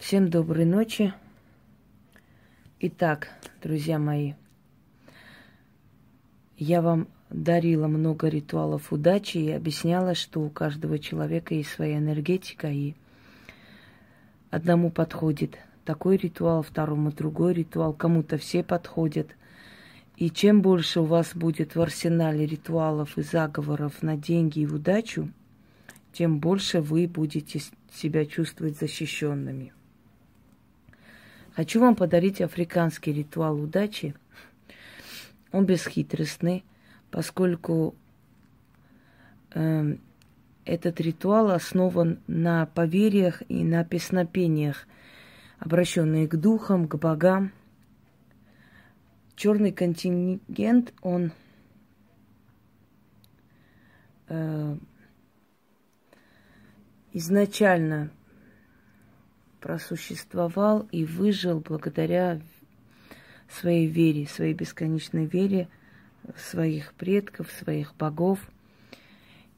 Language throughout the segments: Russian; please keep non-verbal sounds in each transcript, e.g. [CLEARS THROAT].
Всем доброй ночи. Итак, друзья мои, я вам дарила много ритуалов удачи и объясняла, что у каждого человека есть своя энергетика, и одному подходит такой ритуал, второму другой ритуал, кому-то все подходят. И чем больше у вас будет в арсенале ритуалов и заговоров на деньги и удачу, тем больше вы будете себя чувствовать защищенными. Хочу вам подарить африканский ритуал удачи. Он бесхитростный, поскольку э, этот ритуал основан на поверьях и на песнопениях, обращенные к духам, к богам. Черный контингент, он э, изначально просуществовал и выжил благодаря своей вере, своей бесконечной вере своих предков, своих богов.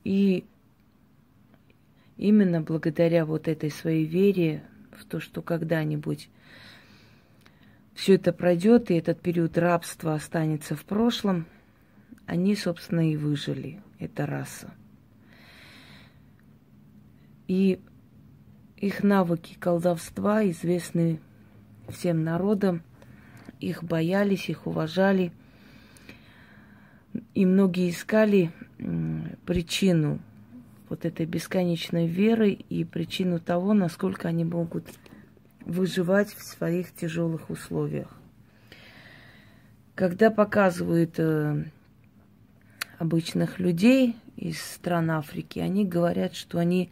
И именно благодаря вот этой своей вере в то, что когда-нибудь все это пройдет, и этот период рабства останется в прошлом, они, собственно, и выжили, эта раса. И их навыки колдовства известны всем народам. Их боялись, их уважали. И многие искали причину вот этой бесконечной веры и причину того, насколько они могут выживать в своих тяжелых условиях. Когда показывают э, обычных людей из стран Африки, они говорят, что они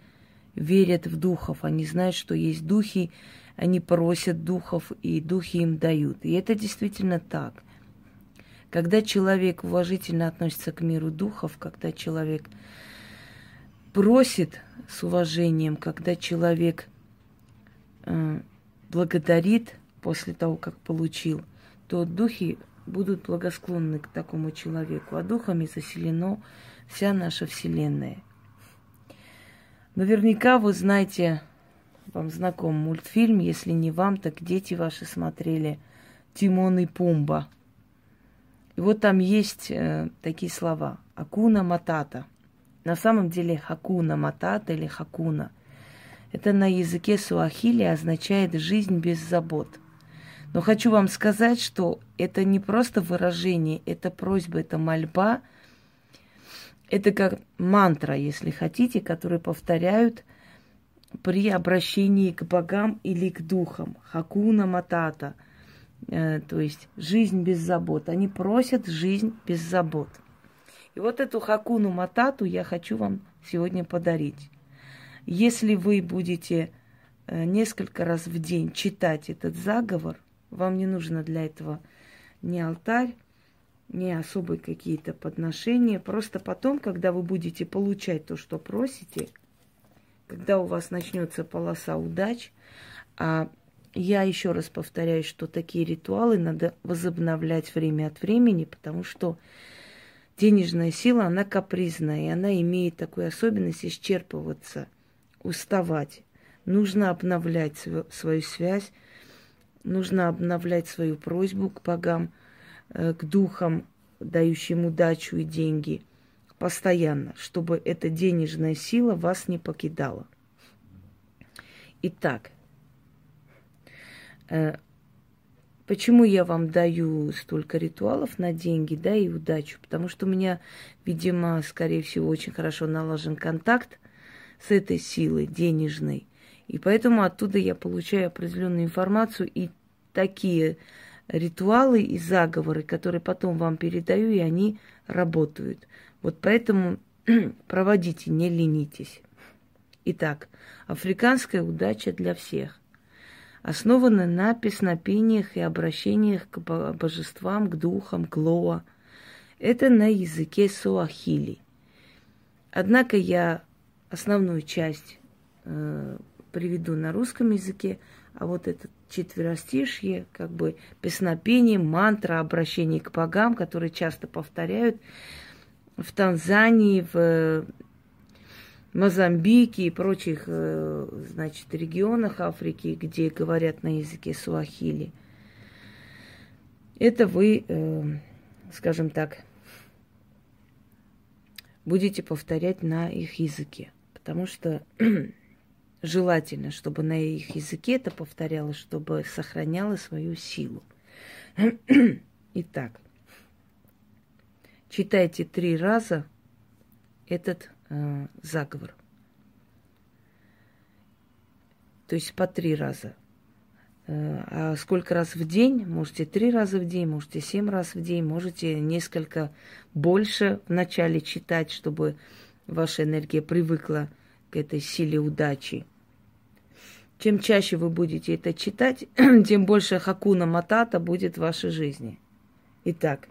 верят в духов, они знают, что есть духи, они просят духов, и духи им дают. И это действительно так. Когда человек уважительно относится к миру духов, когда человек просит с уважением, когда человек э, благодарит после того, как получил, то духи будут благосклонны к такому человеку. А духами заселено вся наша Вселенная – Наверняка вы знаете, вам знаком мультфильм, если не вам, так дети ваши смотрели Тимон и Пумба. И вот там есть э, такие слова. Акуна Матата. На самом деле Хакуна Матата или Хакуна. Это на языке суахили означает «жизнь без забот». Но хочу вам сказать, что это не просто выражение, это просьба, это мольба – это как мантра, если хотите, которые повторяют при обращении к богам или к духам. Хакуна матата, э, то есть жизнь без забот. Они просят жизнь без забот. И вот эту хакуну матату я хочу вам сегодня подарить. Если вы будете э, несколько раз в день читать этот заговор, вам не нужно для этого ни алтарь, не особые какие-то подношения. Просто потом, когда вы будете получать то, что просите, когда у вас начнется полоса удач, а я еще раз повторяю, что такие ритуалы надо возобновлять время от времени, потому что денежная сила, она капризная, и она имеет такую особенность исчерпываться, уставать. Нужно обновлять свою, связь, нужно обновлять свою просьбу к богам – к духам, дающим удачу и деньги, постоянно, чтобы эта денежная сила вас не покидала. Итак, э, почему я вам даю столько ритуалов на деньги, да, и удачу? Потому что у меня, видимо, скорее всего, очень хорошо налажен контакт с этой силой денежной. И поэтому оттуда я получаю определенную информацию и такие ритуалы и заговоры, которые потом вам передаю, и они работают. Вот поэтому [CLEARS THROAT] проводите, не ленитесь. Итак, африканская удача для всех. Основана на песнопениях и обращениях к божествам, к духам, к лоа. Это на языке суахили. Однако я основную часть э, приведу на русском языке, а вот этот четверостишье, как бы песнопение, мантра, обращение к богам, которые часто повторяют в Танзании, в Мозамбике и прочих, э, значит, регионах Африки, где говорят на языке суахили, это вы, э, скажем так, будете повторять на их языке. Потому что [CLEARS THROAT] желательно, чтобы на их языке это повторялось, чтобы сохраняло свою силу. [CLEARS THROAT] Итак, читайте три раза этот э, заговор. То есть по три раза. Э, а сколько раз в день? Можете три раза в день, можете семь раз в день, можете несколько больше вначале читать, чтобы ваша энергия привыкла к этой силе удачи. Чем чаще вы будете это читать, [CLEARS THROAT] тем больше хакуна матата будет в вашей жизни. Итак,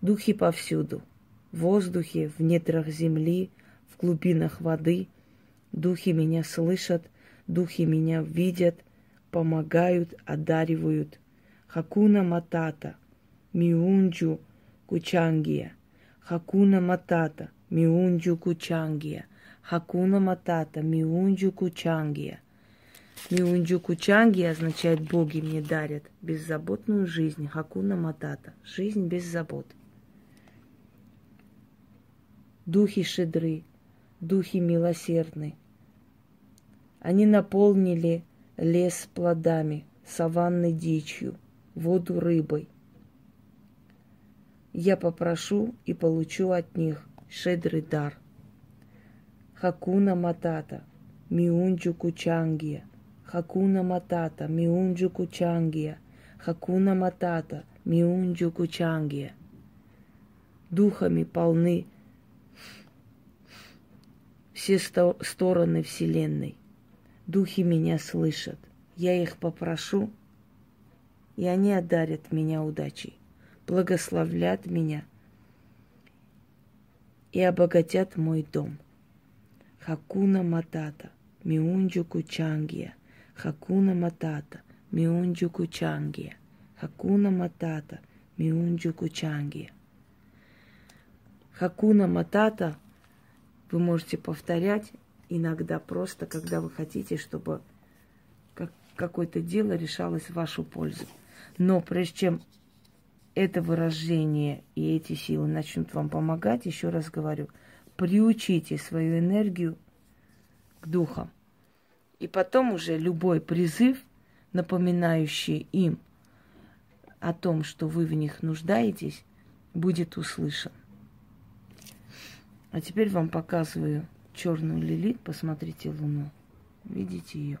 духи повсюду. В воздухе, в недрах земли, в глубинах воды. Духи меня слышат, духи меня видят, помогают, одаривают. Хакуна матата, миунджу кучангия. Хакуна матата, миунджу кучангия. Хакуна матата, миунджу кучангия. Миунджу кучанги означает «боги мне дарят беззаботную жизнь». Хакуна матата. Жизнь без забот. Духи шедры, духи милосердны. Они наполнили лес плодами, саванны дичью, воду рыбой. Я попрошу и получу от них шедрый дар. Хакуна матата, миунджу кучангия – Хакуна Матата, Миунджу Кучангия, Хакуна Матата, Миунджу Кучангия. Духами полны все сто- стороны Вселенной. Духи меня слышат. Я их попрошу, и они одарят меня удачей, благословлят меня и обогатят мой дом. Хакуна Матата, Миунджу Кучангия – Хакуна Матата, Миунджуку Чангия. Хакуна Матата, Миунджуку Чангия. Хакуна Матата вы можете повторять иногда просто, когда вы хотите, чтобы как, какое-то дело решалось в вашу пользу. Но прежде чем это выражение и эти силы начнут вам помогать, еще раз говорю, приучите свою энергию к духам. И потом уже любой призыв, напоминающий им о том, что вы в них нуждаетесь, будет услышан. А теперь вам показываю черную лилит. Посмотрите луну. Видите ее?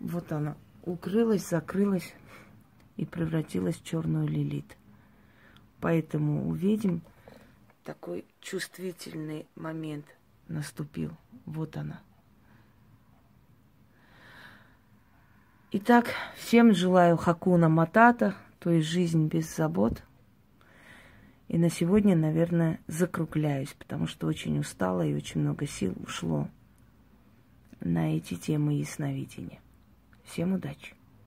Вот она укрылась, закрылась и превратилась в черную лилит. Поэтому увидим такой чувствительный момент наступил. Вот она. Итак, всем желаю хакуна матата, то есть жизнь без забот. И на сегодня, наверное, закругляюсь, потому что очень устала и очень много сил ушло на эти темы ясновидения. Всем удачи!